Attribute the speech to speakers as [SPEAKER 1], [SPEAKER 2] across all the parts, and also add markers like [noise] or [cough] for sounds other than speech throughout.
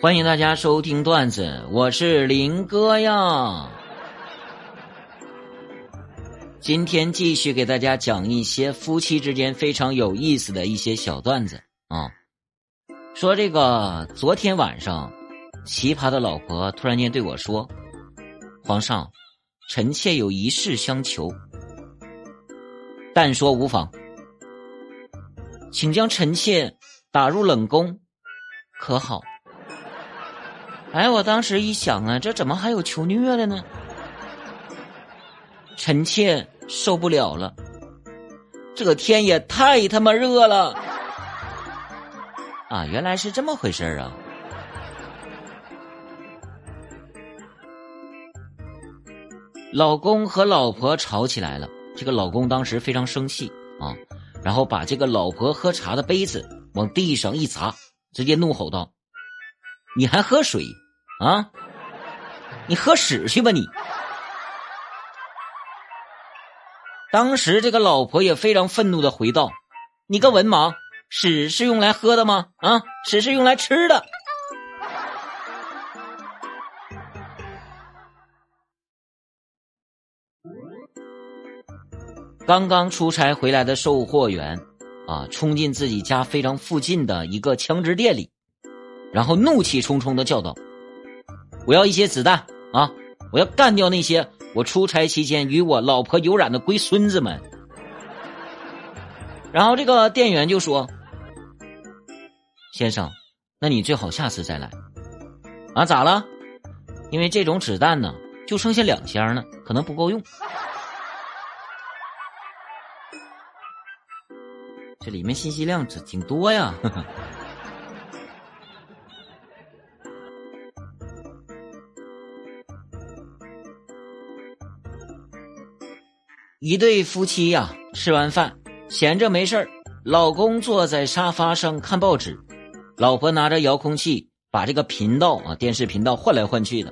[SPEAKER 1] 欢迎大家收听段子，我是林哥呀。今天继续给大家讲一些夫妻之间非常有意思的一些小段子啊。说这个昨天晚上，奇葩的老婆突然间对我说：“皇上，臣妾有一事相求，但说无妨，请将臣妾打入冷宫，可好？”哎，我当时一想啊，这怎么还有求虐的呢？臣妾受不了了，这天也太他妈热了啊！原来是这么回事啊！老公和老婆吵起来了，这个老公当时非常生气啊，然后把这个老婆喝茶的杯子往地上一砸，直接怒吼道：“你还喝水？”啊！你喝屎去吧你！当时这个老婆也非常愤怒的回道：“你个文盲，屎是用来喝的吗？啊，屎是用来吃的。”刚刚出差回来的售货员啊，冲进自己家非常附近的一个枪支店里，然后怒气冲冲的叫道。我要一些子弹啊！我要干掉那些我出差期间与我老婆有染的龟孙子们。然后这个店员就说：“先生，那你最好下次再来。啊，咋了？因为这种子弹呢，就剩下两箱了，可能不够用。这里面信息量挺多呀。”一对夫妻呀，吃完饭闲着没事儿，老公坐在沙发上看报纸，老婆拿着遥控器把这个频道啊电视频道换来换去的。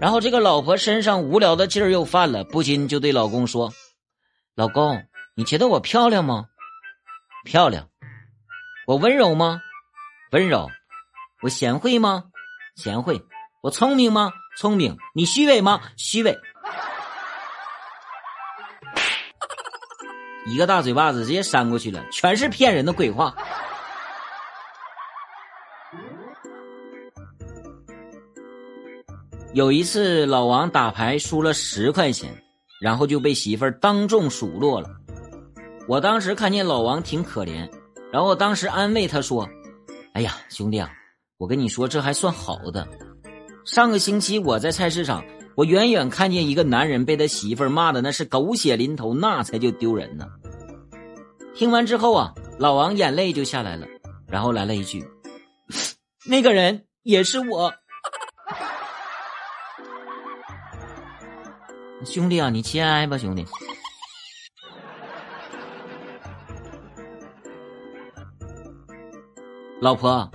[SPEAKER 1] 然后这个老婆身上无聊的劲儿又犯了，不禁就对老公说：“老公，你觉得我漂亮吗？漂亮。我温柔吗？温柔。我贤惠吗？贤惠。我聪明吗？聪明。你虚伪吗？虚伪。”一个大嘴巴子直接扇过去了，全是骗人的鬼话。有一次，老王打牌输了十块钱，然后就被媳妇儿当众数落了。我当时看见老王挺可怜，然后当时安慰他说：“哎呀，兄弟啊，我跟你说，这还算好的。上个星期我在菜市场。”我远远看见一个男人被他媳妇骂的那是狗血淋头，那才叫丢人呢。听完之后啊，老王眼泪就下来了，然后来了一句：“ [sniffs] 那个人也是我。”兄弟啊，你节哀吧，兄弟。老婆，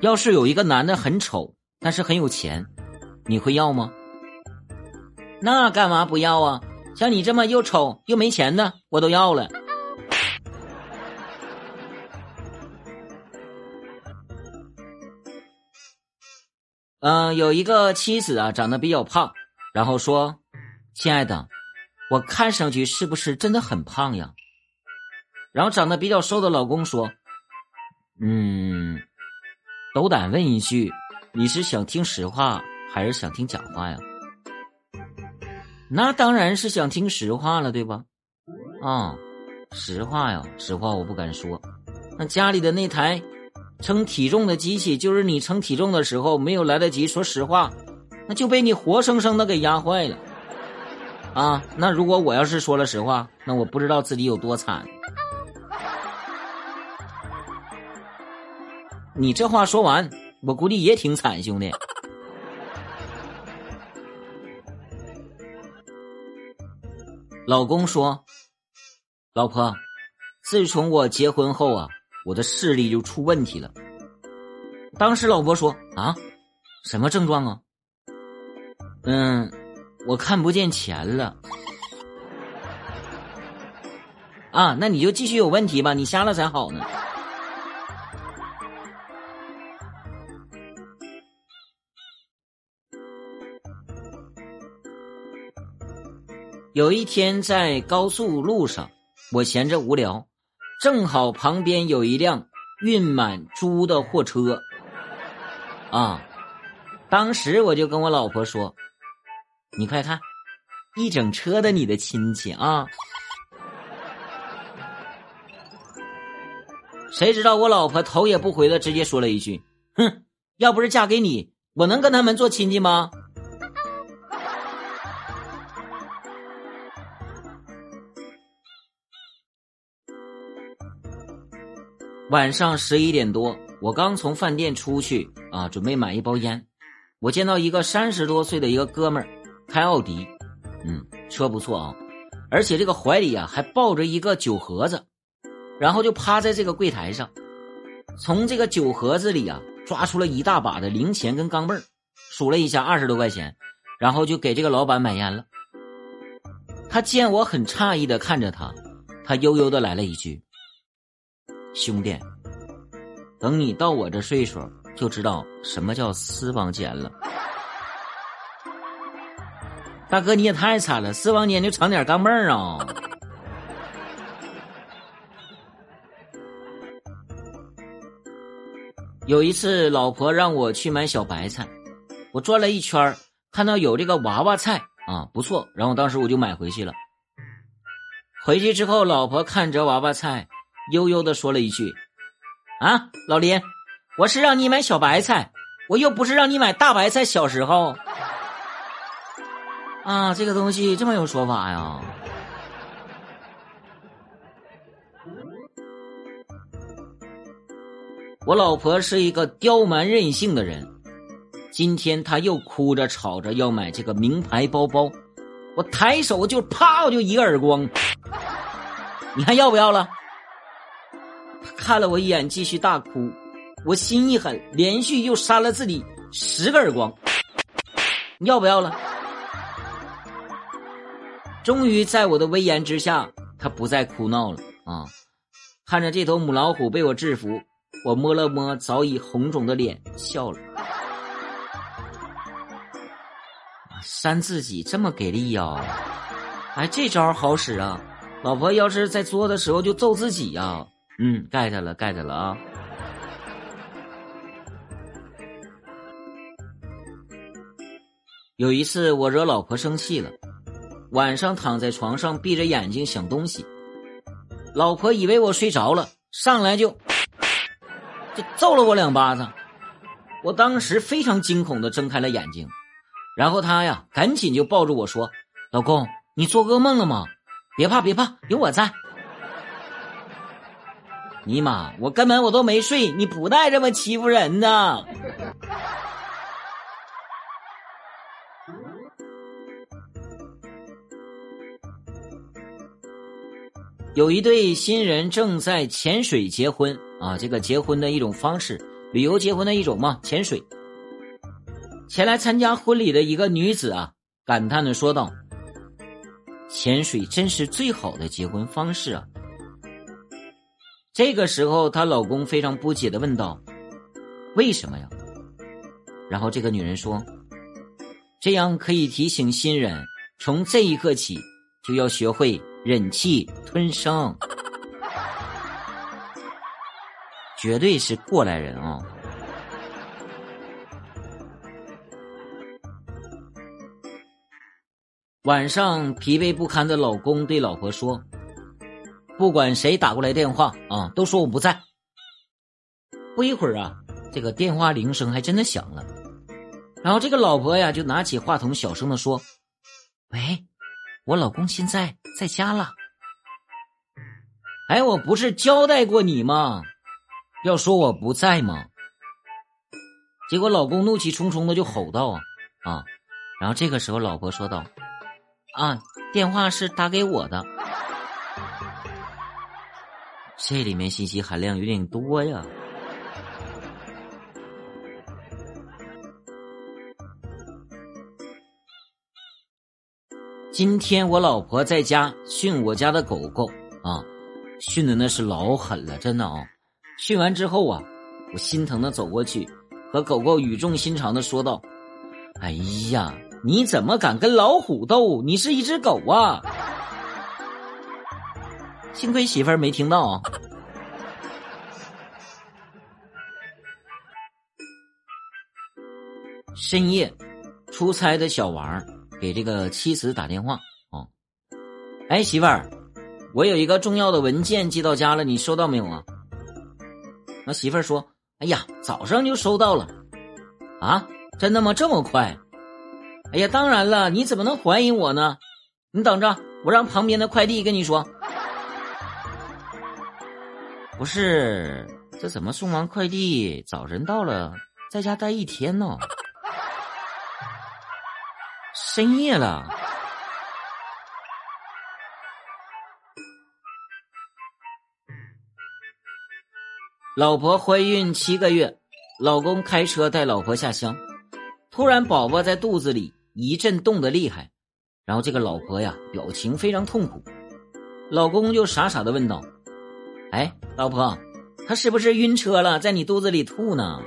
[SPEAKER 1] 要是有一个男的很丑，但是很有钱，你会要吗？那干嘛不要啊？像你这么又丑又没钱的，我都要了。嗯，有一个妻子啊，长得比较胖，然后说：“亲爱的，我看上去是不是真的很胖呀？”然后长得比较瘦的老公说：“嗯，斗胆问一句，你是想听实话还是想听假话呀？”那当然是想听实话了，对吧？啊，实话呀，实话我不敢说。那家里的那台称体重的机器，就是你称体重的时候没有来得及说实话，那就被你活生生的给压坏了。啊，那如果我要是说了实话，那我不知道自己有多惨。你这话说完，我估计也挺惨，兄弟。老公说：“老婆，自从我结婚后啊，我的视力就出问题了。”当时老婆说：“啊，什么症状啊？”嗯，我看不见钱了。啊，那你就继续有问题吧，你瞎了才好呢。有一天在高速路上，我闲着无聊，正好旁边有一辆运满猪的货车，啊，当时我就跟我老婆说：“你快看，一整车的你的亲戚啊！”谁知道我老婆头也不回的直接说了一句：“哼，要不是嫁给你，我能跟他们做亲戚吗？”晚上十一点多，我刚从饭店出去啊，准备买一包烟。我见到一个三十多岁的一个哥们儿，开奥迪，嗯，车不错啊，而且这个怀里啊还抱着一个酒盒子，然后就趴在这个柜台上，从这个酒盒子里啊抓出了一大把的零钱跟钢镚儿，数了一下二十多块钱，然后就给这个老板买烟了。他见我很诧异的看着他，他悠悠的来了一句。兄弟，等你到我这岁数，就知道什么叫私房钱了。大哥，你也太惨了，私房钱就藏点钢镚儿啊！有一次，老婆让我去买小白菜，我转了一圈，看到有这个娃娃菜啊，不错，然后当时我就买回去了。回去之后，老婆看着娃娃菜。悠悠的说了一句：“啊，老林，我是让你买小白菜，我又不是让你买大白菜。小时候，啊，这个东西这么有说法呀？我老婆是一个刁蛮任性的人，今天她又哭着吵着要买这个名牌包包，我抬手就啪，我就一个耳光，[laughs] 你还要不要了？”看了我一眼，继续大哭。我心一狠，连续又扇了自己十个耳光。要不要了？终于在我的威严之下，他不再哭闹了啊！看着这头母老虎被我制服，我摸了摸早已红肿的脸，笑了。扇自己这么给力呀？哎，这招好使啊！老婆要是在作的时候就揍自己呀。嗯，get 了，get 了啊！有一次我惹老婆生气了，晚上躺在床上闭着眼睛想东西，老婆以为我睡着了，上来就就揍了我两巴掌。我当时非常惊恐的睁开了眼睛，然后她呀赶紧就抱住我说：“老公，你做噩梦了吗？别怕，别怕，有我在。”尼玛，我根本我都没睡，你不带这么欺负人的。有一对新人正在潜水结婚啊，这个结婚的一种方式，旅游结婚的一种嘛，潜水。前来参加婚礼的一个女子啊，感叹的说道：“潜水真是最好的结婚方式啊。”这个时候，她老公非常不解的问道：“为什么呀？”然后这个女人说：“这样可以提醒新人，从这一刻起就要学会忍气吞声，[laughs] 绝对是过来人啊！”晚上疲惫不堪的老公对老婆说。不管谁打过来电话啊，都说我不在。不一会儿啊，这个电话铃声还真的响了，然后这个老婆呀就拿起话筒小声的说：“喂，我老公现在在家了。”哎，我不是交代过你吗？要说我不在吗？结果老公怒气冲冲的就吼道：“啊啊！”然后这个时候老婆说道：“啊，电话是打给我的。”这里面信息含量有点多呀。今天我老婆在家训我家的狗狗啊，训的那是老狠了，真的啊！训完之后啊，我心疼的走过去，和狗狗语重心长的说道：“哎呀，你怎么敢跟老虎斗？你是一只狗啊！幸亏媳妇儿没听到啊。深夜，出差的小王给这个妻子打电话哦，哎，媳妇儿，我有一个重要的文件寄到家了，你收到没有啊？那媳妇儿说：“哎呀，早上就收到了。”啊，真的吗？这么快？哎呀，当然了，你怎么能怀疑我呢？你等着，我让旁边的快递跟你说。不是，这怎么送完快递早晨到了，在家待一天呢？深夜了，老婆怀孕七个月，老公开车带老婆下乡，突然宝宝在肚子里一阵动得厉害，然后这个老婆呀表情非常痛苦，老公就傻傻的问道：“哎，老婆，他是不是晕车了，在你肚子里吐呢？”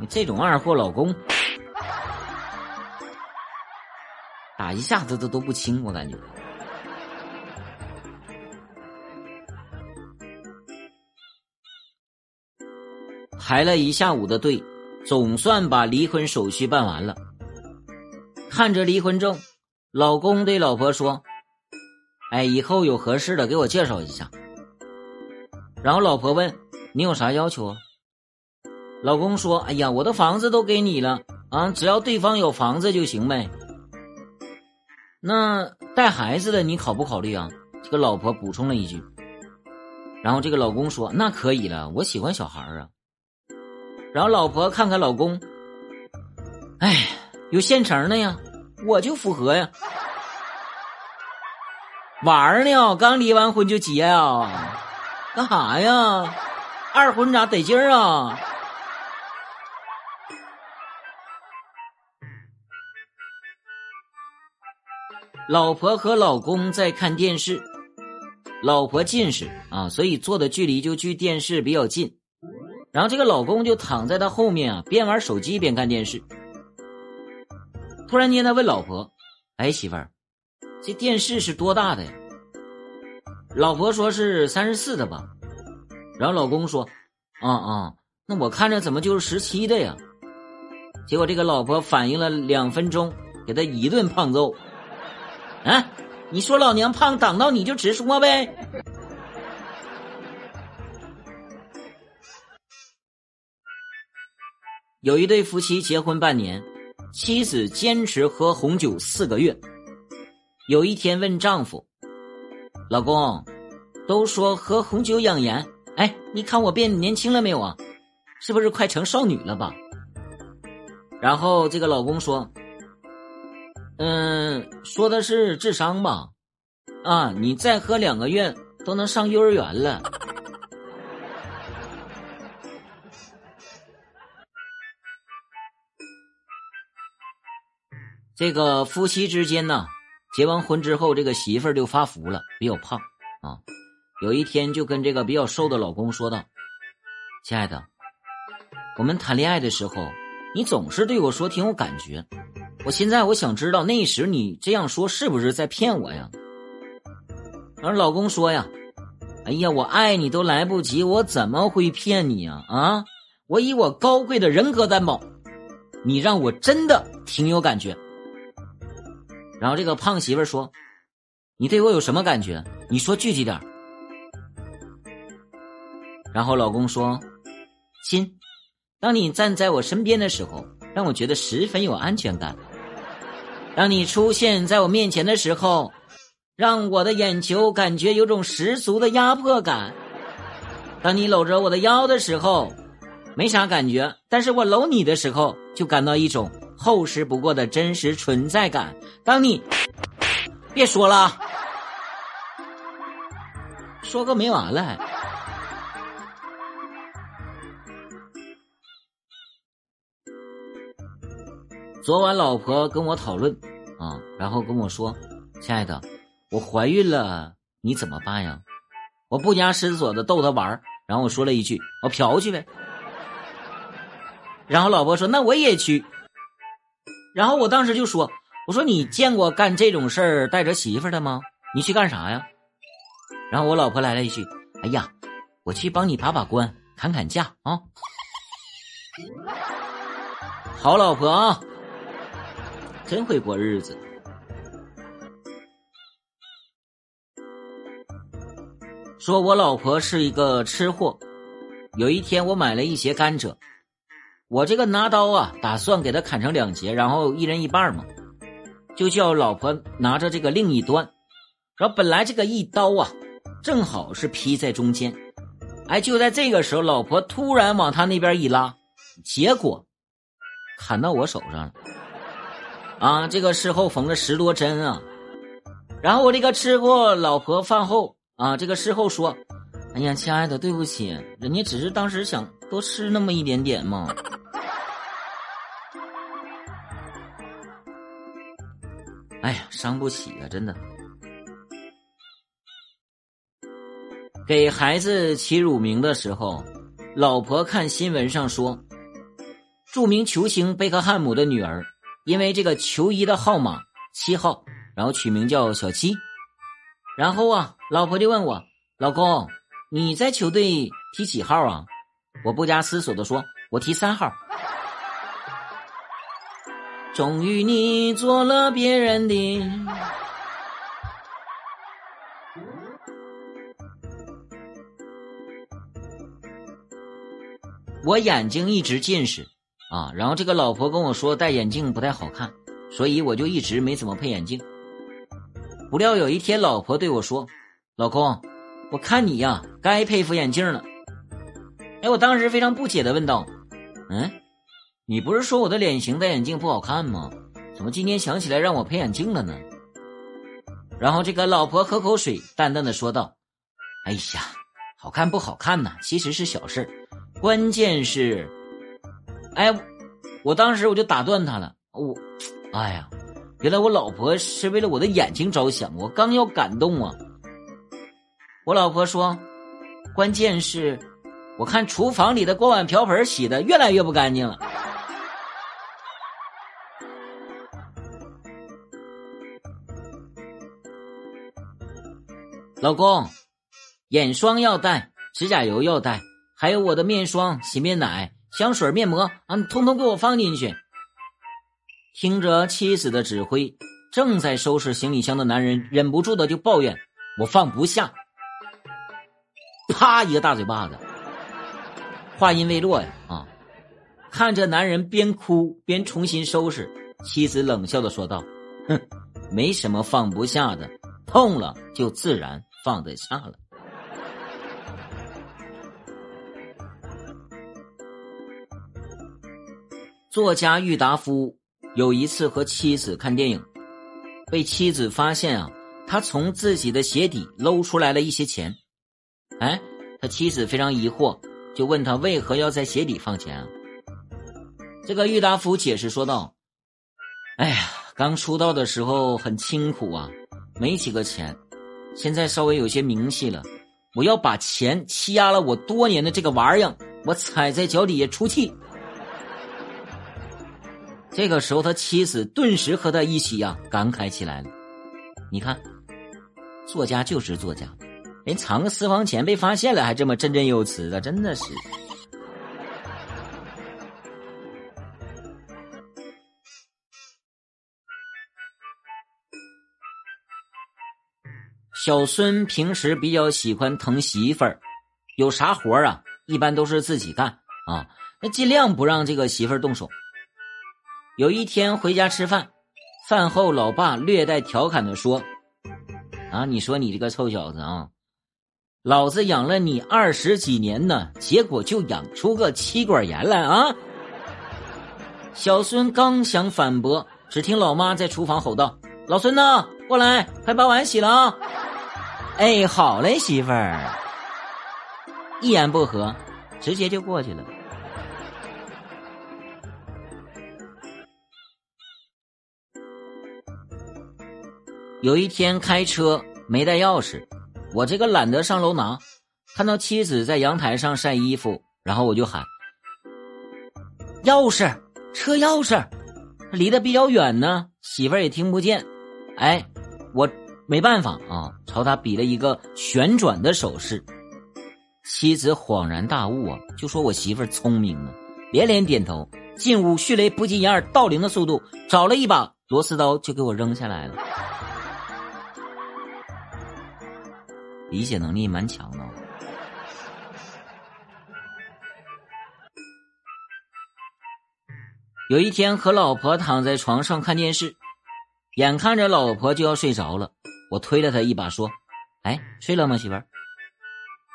[SPEAKER 1] 你这种二货老公。打一下子都都不轻，我感觉。排了一下午的队，总算把离婚手续办完了。看着离婚证，老公对老婆说：“哎，以后有合适的给我介绍一下。”然后老婆问：“你有啥要求啊？”老公说：“哎呀，我的房子都给你了啊，只要对方有房子就行呗。”那带孩子的你考不考虑啊？这个老婆补充了一句，然后这个老公说：“那可以了，我喜欢小孩啊。”然后老婆看看老公，哎，有现成的呀，我就符合呀。玩呢，刚离完婚就结啊？干啥呀？二婚咋得劲儿啊？老婆和老公在看电视，老婆近视啊，所以坐的距离就距电视比较近。然后这个老公就躺在他后面啊，边玩手机边看电视。突然间，他问老婆：“哎，媳妇儿，这电视是多大的呀？”老婆说是三十四的吧。然后老公说：“啊啊，那我看着怎么就是十七的呀？”结果这个老婆反应了两分钟，给他一顿胖揍。啊！你说老娘胖，挡到你就直说呗。有一对夫妻结婚半年，妻子坚持喝红酒四个月。有一天问丈夫：“老公，都说喝红酒养颜，哎，你看我变年轻了没有啊？是不是快成少女了吧？”然后这个老公说。嗯，说的是智商吧？啊，你再喝两个月都能上幼儿园了。这个夫妻之间呢，结完婚之后，这个媳妇儿就发福了，比较胖啊。有一天就跟这个比较瘦的老公说道：“亲爱的，我们谈恋爱的时候，你总是对我说挺有感觉。”我现在我想知道那时你这样说是不是在骗我呀？而老公说呀：“哎呀，我爱你都来不及，我怎么会骗你呀？啊，我以我高贵的人格担保，你让我真的挺有感觉。”然后这个胖媳妇说：“你对我有什么感觉？你说具体点。”然后老公说：“亲，当你站在我身边的时候，让我觉得十分有安全感。”当你出现在我面前的时候，让我的眼球感觉有种十足的压迫感。当你搂着我的腰的时候，没啥感觉，但是我搂你的时候，就感到一种厚实不过的真实存在感。当你别说了，说个没完了。昨晚老婆跟我讨论，啊，然后跟我说：“亲爱的，我怀孕了，你怎么办呀？”我不加思索的逗她玩然后我说了一句：“我嫖去呗。”然后老婆说：“那我也去。”然后我当时就说：“我说你见过干这种事儿带着媳妇的吗？你去干啥呀？”然后我老婆来了一句：“哎呀，我去帮你把把关，砍砍价啊。”好老婆啊，真会过日子。说我老婆是一个吃货。有一天我买了一节甘蔗，我这个拿刀啊，打算给它砍成两截，然后一人一半嘛，就叫老婆拿着这个另一端。然后本来这个一刀啊，正好是劈在中间。哎，就在这个时候，老婆突然往他那边一拉，结果。砍到我手上了，啊！这个事后缝了十多针啊，然后我这个吃过老婆饭后啊，这个事后说：“哎呀，亲爱的，对不起，人家只是当时想多吃那么一点点嘛。”哎呀，伤不起啊，真的。给孩子起乳名的时候，老婆看新闻上说。著名球星贝克汉姆的女儿，因为这个球衣的号码七号，然后取名叫小七。然后啊，老婆就问我：“老公，你在球队踢几号啊？”我不加思索的说：“我提三号。”终于你做了别人的，我眼睛一直近视。啊，然后这个老婆跟我说戴眼镜不太好看，所以我就一直没怎么配眼镜。不料有一天，老婆对我说：“老公，我看你呀，该配副眼镜了。”哎，我当时非常不解的问道：“嗯，你不是说我的脸型戴眼镜不好看吗？怎么今天想起来让我配眼镜了呢？”然后这个老婆喝口水，淡淡的说道：“哎呀，好看不好看呐，其实是小事关键是……”哎，我当时我就打断他了。我，哎呀，原来我老婆是为了我的眼睛着想。我刚要感动啊，我老婆说：“关键是，我看厨房里的锅碗瓢盆洗的越来越不干净了。”老公，眼霜要带，指甲油要带，还有我的面霜、洗面奶。香水、面膜啊，你通通给我放进去。听着妻子的指挥，正在收拾行李箱的男人忍不住的就抱怨：“我放不下。”啪一个大嘴巴子。话音未落呀，啊！看着男人边哭边重新收拾，妻子冷笑的说道：“哼，没什么放不下的，痛了就自然放得下了。”作家郁达夫有一次和妻子看电影，被妻子发现啊，他从自己的鞋底搂出来了一些钱。哎，他妻子非常疑惑，就问他为何要在鞋底放钱啊？这个郁达夫解释说道：“哎呀，刚出道的时候很清苦啊，没几个钱，现在稍微有些名气了，我要把钱欺压了我多年的这个玩意儿，我踩在脚底下出气。”这个时候，他妻子顿时和他一起呀感慨起来了。你看，作家就是作家，连藏个私房钱被发现了还这么振振有词的，真的是。小孙平时比较喜欢疼媳妇儿，有啥活啊，一般都是自己干啊，那尽量不让这个媳妇儿动手。有一天回家吃饭，饭后老爸略带调侃的说：“啊，你说你这个臭小子啊，老子养了你二十几年呢，结果就养出个妻管严来啊！”小孙刚想反驳，只听老妈在厨房吼道：“老孙呐，过来，快把碗洗了啊！”哎，好嘞，媳妇儿，一言不合，直接就过去了。有一天开车没带钥匙，我这个懒得上楼拿，看到妻子在阳台上晒衣服，然后我就喊：“钥匙，车钥匙。”离得比较远呢，媳妇儿也听不见。哎，我没办法啊，朝他比了一个旋转的手势。妻子恍然大悟啊，就说我媳妇儿聪明呢，连连点头。进屋，迅雷不及掩耳盗铃的速度，找了一把螺丝刀就给我扔下来了。理解能力蛮强的。有一天和老婆躺在床上看电视，眼看着老婆就要睡着了，我推了她一把说：“哎，睡了吗，媳妇儿？”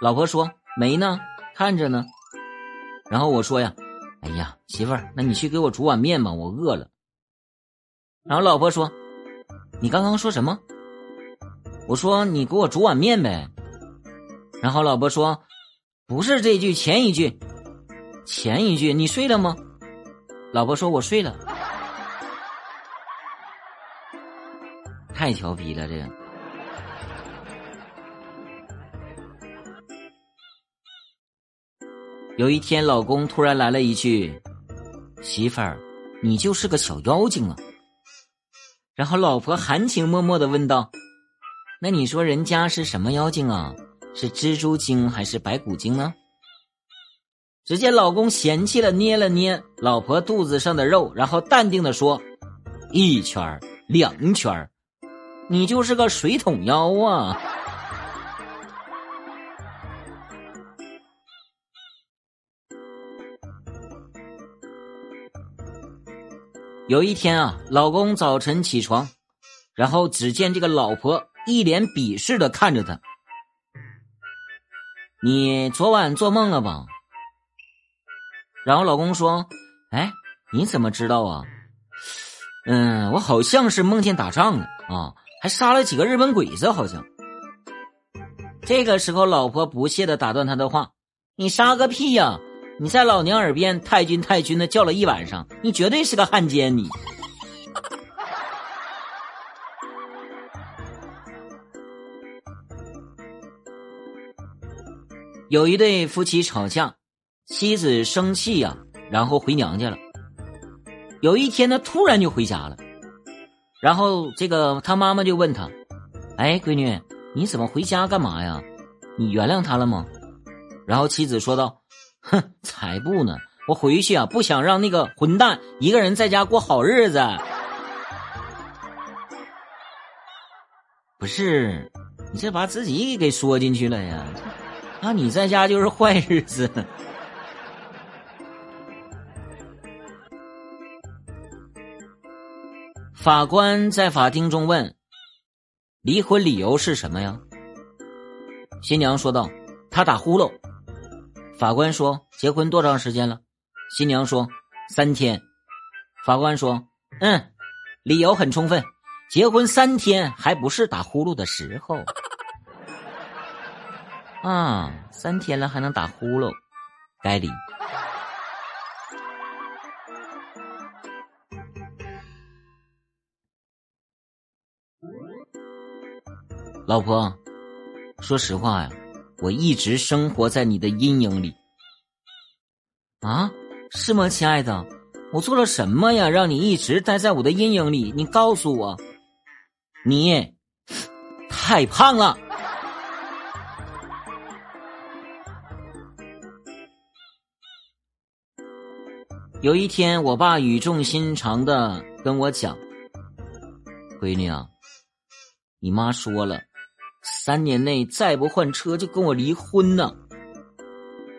[SPEAKER 1] 老婆说：“没呢，看着呢。”然后我说呀。哎呀，媳妇儿，那你去给我煮碗面吧，我饿了。然后老婆说：“你刚刚说什么？”我说：“你给我煮碗面呗。”然后老婆说：“不是这句，前一句，前一句，你睡了吗？”老婆说：“我睡了。”太调皮了，这个。有一天，老公突然来了一句：“媳妇儿，你就是个小妖精啊！”然后老婆含情脉脉的问道：“那你说人家是什么妖精啊？是蜘蛛精还是白骨精呢？”只见老公嫌弃了捏了捏老婆肚子上的肉，然后淡定的说：“一圈两圈你就是个水桶妖啊！”有一天啊，老公早晨起床，然后只见这个老婆一脸鄙视的看着他。你昨晚做梦了吧？然后老公说：“哎，你怎么知道啊？嗯，我好像是梦见打仗了啊，还杀了几个日本鬼子，好像。”这个时候，老婆不屑的打断他的话：“你杀个屁呀！”你在老娘耳边太君太君的叫了一晚上，你绝对是个汉奸！你有一对夫妻吵架，妻子生气呀，然后回娘家了。有一天，他突然就回家了，然后这个他妈妈就问他：“哎，闺女，你怎么回家干嘛呀？你原谅他了吗？”然后妻子说道。哼，才不呢！我回去啊，不想让那个混蛋一个人在家过好日子。不是，你这把自己给说进去了呀？那，你在家就是坏日子。法官在法庭中问：“离婚理由是什么呀？”新娘说道：“他打呼噜。”法官说：“结婚多长时间了？”新娘说：“三天。”法官说：“嗯，理由很充分，结婚三天还不是打呼噜的时候啊！三天了还能打呼噜，该离。”老婆，说实话呀。我一直生活在你的阴影里，啊，是吗，亲爱的？我做了什么呀，让你一直待在我的阴影里？你告诉我，你太胖了。有一天，我爸语重心长的跟我讲：“闺女啊，你妈说了。”三年内再不换车，就跟我离婚呢！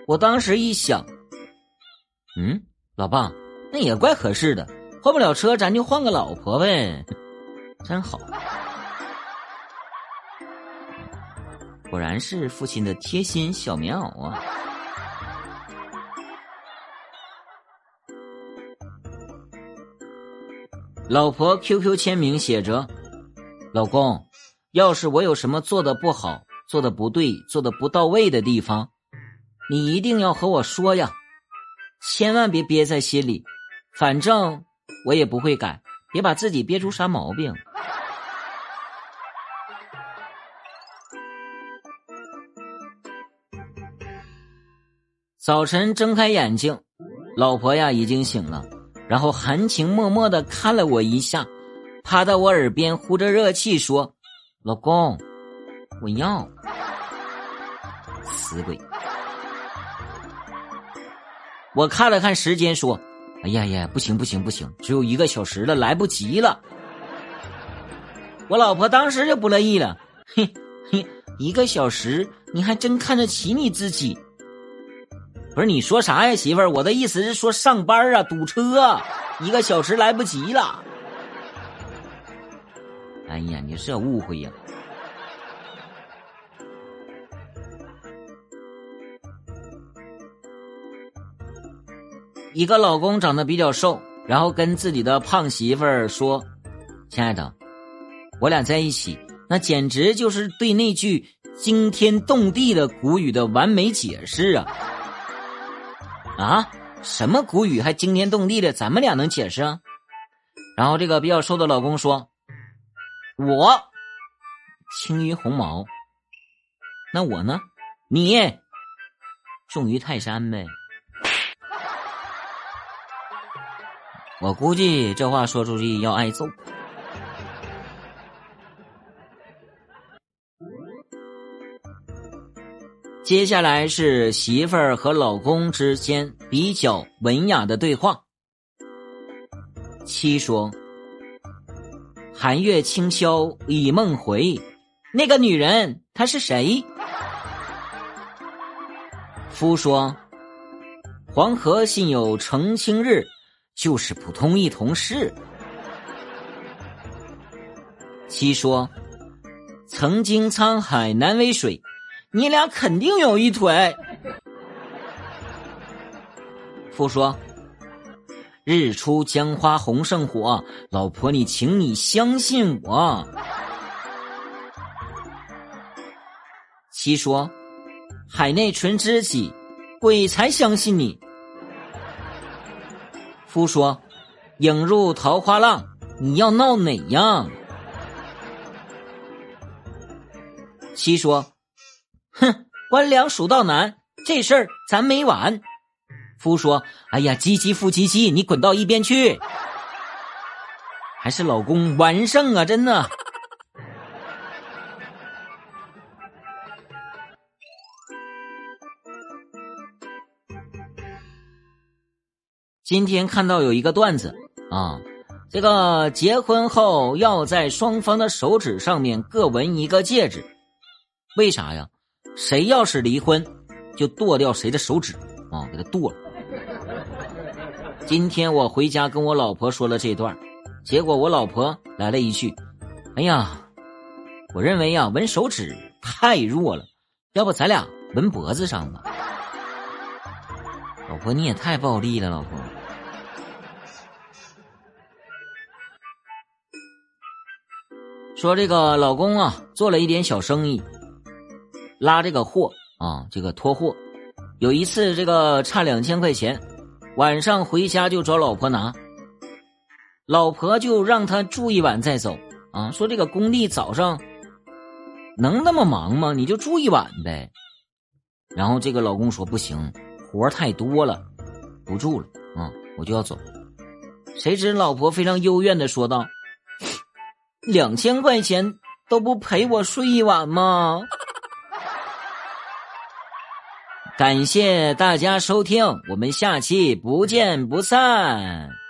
[SPEAKER 1] 我当时一想，嗯，老爸，那也怪合适的，换不了车，咱就换个老婆呗，真好。果然是父亲的贴心小棉袄啊！老婆 QQ 签名写着：“老公。”要是我有什么做的不好、做的不对、做的不到位的地方，你一定要和我说呀，千万别憋在心里。反正我也不会改，别把自己憋出啥毛病。早晨睁开眼睛，老婆呀已经醒了，然后含情脉脉的看了我一下，趴在我耳边呼着热气说：“老公，我要。”死鬼！我看了看时间，说：“哎呀呀，不行不行不行，只有一个小时了，来不及了。”我老婆当时就不乐意了，嘿嘿，一个小时你还真看得起你自己？不是你说啥呀，媳妇儿？我的意思是说上班啊，堵车，一个小时来不及了。哎呀，你是误会呀。一个老公长得比较瘦，然后跟自己的胖媳妇儿说：“亲爱的，我俩在一起，那简直就是对那句惊天动地的古语的完美解释啊！啊，什么古语还惊天动地的？咱们俩能解释啊？”然后这个比较瘦的老公说：“我轻于鸿毛，那我呢？你重于泰山呗。”我估计这话说出去要挨揍。接下来是媳妇儿和老公之间比较文雅的对话。妻说：“寒月清宵已梦回，那个女人她是谁？”夫说：“黄河信有澄清日。”就是普通一同事。七说：“曾经沧海难为水，你俩肯定有一腿。”父说：“日出江花红胜火，老婆你请你相信我。”七说：“海内存知己，鬼才相信你。”夫说：“影入桃花浪，你要闹哪样？”妻说：“哼，官粮蜀道难，这事儿咱没完。”夫说：“哎呀，唧唧复唧唧，你滚到一边去！”还是老公完胜啊，真的。今天看到有一个段子啊，这个结婚后要在双方的手指上面各纹一个戒指，为啥呀？谁要是离婚，就剁掉谁的手指啊，给他剁了。今天我回家跟我老婆说了这段，结果我老婆来了一句：“哎呀，我认为呀，纹手指太弱了，要不咱俩纹脖子上吧？”老婆你也太暴力了，老婆。说这个老公啊，做了一点小生意，拉这个货啊，这个拖货。有一次这个差两千块钱，晚上回家就找老婆拿，老婆就让他住一晚再走啊。说这个工地早上能那么忙吗？你就住一晚呗。然后这个老公说不行，活太多了，不住了啊，我就要走。谁知老婆非常幽怨的说道。两千块钱都不陪我睡一晚吗？感谢大家收听，我们下期不见不散。